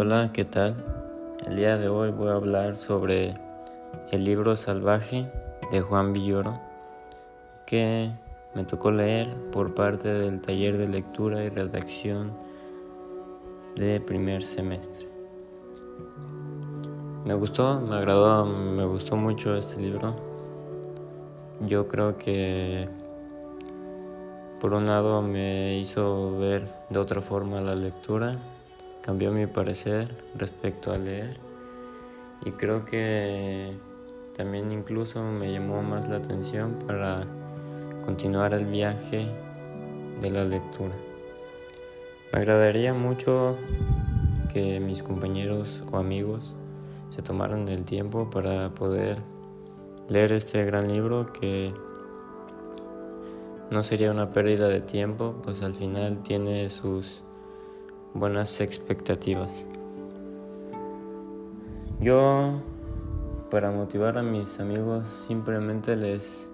Hola, ¿qué tal? El día de hoy voy a hablar sobre el libro Salvaje de Juan Villoro que me tocó leer por parte del taller de lectura y redacción de primer semestre. Me gustó, me agradó, me gustó mucho este libro. Yo creo que por un lado me hizo ver de otra forma la lectura, cambió mi parecer respecto a leer y creo que también incluso me llamó más la atención para continuar el viaje de la lectura. Me agradaría mucho que mis compañeros o amigos se tomaran el tiempo para poder leer este gran libro que no sería una pérdida de tiempo, pues al final tiene sus buenas expectativas. Yo, para motivar a mis amigos, simplemente les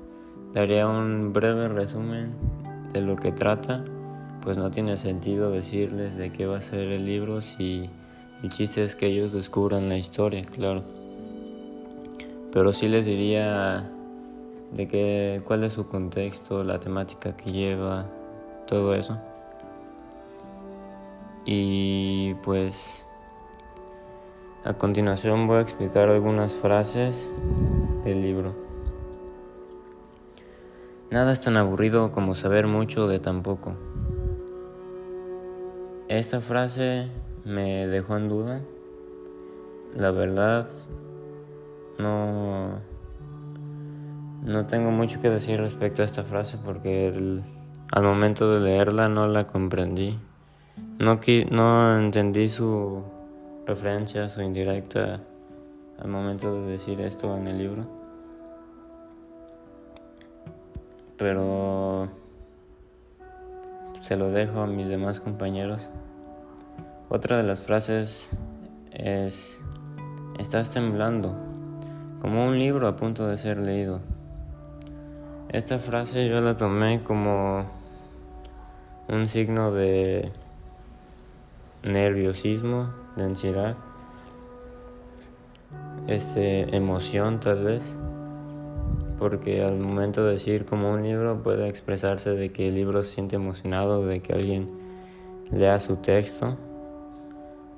daría un breve resumen de lo que trata, pues no tiene sentido decirles de qué va a ser el libro si el chiste es que ellos descubran la historia, claro. Pero sí les diría de qué, cuál es su contexto, la temática que lleva, todo eso. Y pues a continuación voy a explicar algunas frases del libro. Nada es tan aburrido como saber mucho de tan poco. Esta frase me dejó en duda. La verdad no no tengo mucho que decir respecto a esta frase porque al momento de leerla no la comprendí. No, no entendí su referencia, su indirecta al momento de decir esto en el libro. Pero se lo dejo a mis demás compañeros. Otra de las frases es, estás temblando, como un libro a punto de ser leído. Esta frase yo la tomé como un signo de nerviosismo, de ansiedad, este, emoción tal vez, porque al momento de decir como un libro puede expresarse de que el libro se siente emocionado, de que alguien lea su texto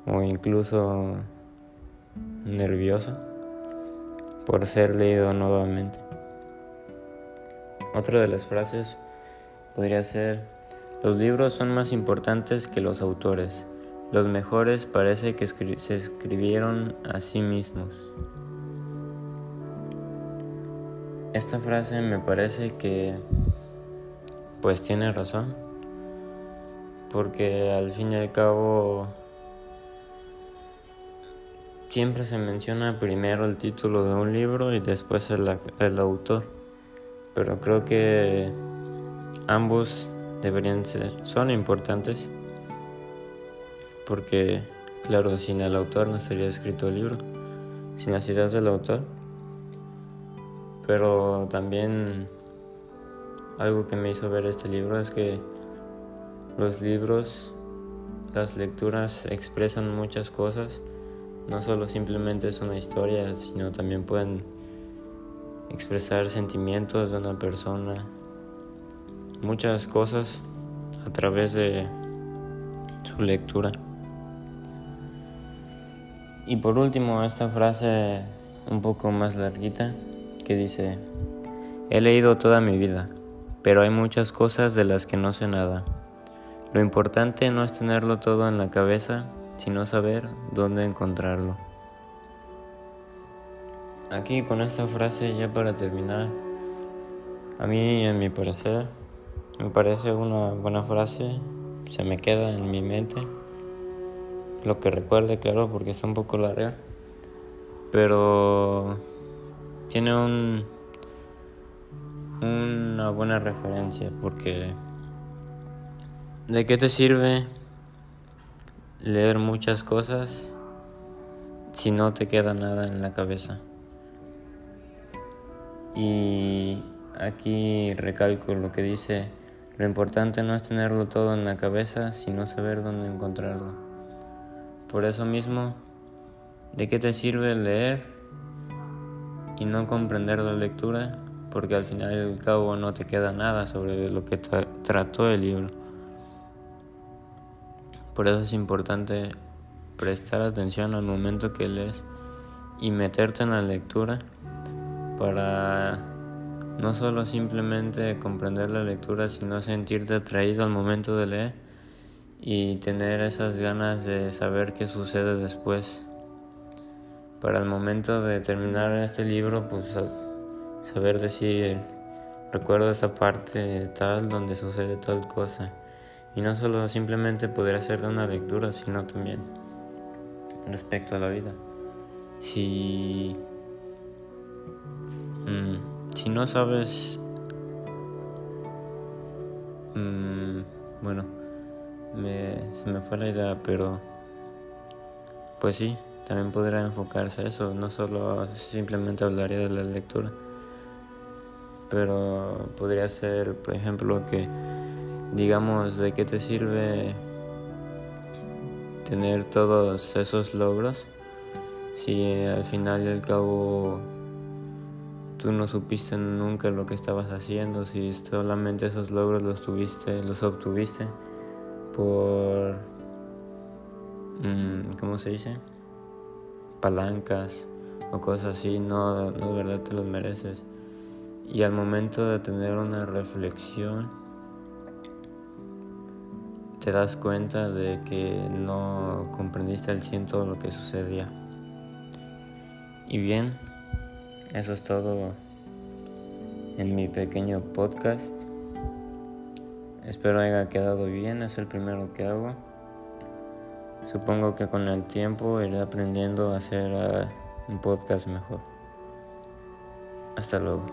o incluso nervioso por ser leído nuevamente. Otra de las frases podría ser, los libros son más importantes que los autores. Los mejores parece que se escribieron a sí mismos. Esta frase me parece que pues tiene razón, porque al fin y al cabo siempre se menciona primero el título de un libro y después el, el autor. Pero creo que ambos deberían ser, son importantes porque, claro, sin el autor no estaría escrito el libro, sin las ideas del autor, pero también algo que me hizo ver este libro es que los libros, las lecturas expresan muchas cosas, no solo simplemente es una historia, sino también pueden expresar sentimientos de una persona, muchas cosas a través de su lectura. Y por último, esta frase un poco más larguita que dice, he leído toda mi vida, pero hay muchas cosas de las que no sé nada. Lo importante no es tenerlo todo en la cabeza, sino saber dónde encontrarlo. Aquí con esta frase ya para terminar, a mí en mi parecer me parece una buena frase, se me queda en mi mente, lo que recuerde claro porque está un poco larga, pero tiene un una buena referencia porque ¿de qué te sirve leer muchas cosas si no te queda nada en la cabeza? Y aquí recalco lo que dice, lo importante no es tenerlo todo en la cabeza, sino saber dónde encontrarlo. Por eso mismo, ¿de qué te sirve leer y no comprender la lectura? Porque al final y al cabo no te queda nada sobre lo que trató el libro. Por eso es importante prestar atención al momento que lees y meterte en la lectura para no solo simplemente comprender la lectura, sino sentirte atraído al momento de leer y tener esas ganas de saber qué sucede después. Para el momento de terminar este libro, pues saber decir, recuerdo esa parte tal donde sucede tal cosa. Y no solo simplemente poder hacer una lectura, sino también respecto a la vida. Si Mm, si no sabes... Mm, bueno, se me fue la idea, pero... Pues sí, también podrá enfocarse a eso, no solo simplemente hablaría de la lectura. Pero podría ser, por ejemplo, que digamos de qué te sirve tener todos esos logros si al final y al cabo tú no supiste nunca lo que estabas haciendo, si solamente esos logros los tuviste, los obtuviste por, mm, ¿cómo se dice? Palancas o cosas así, no, no de verdad te los mereces. Y al momento de tener una reflexión, te das cuenta de que no comprendiste al ciento lo que sucedía. Y bien, eso es todo en mi pequeño podcast. Espero haya quedado bien, es el primero que hago. Supongo que con el tiempo iré aprendiendo a hacer ah, un podcast mejor. Hasta luego.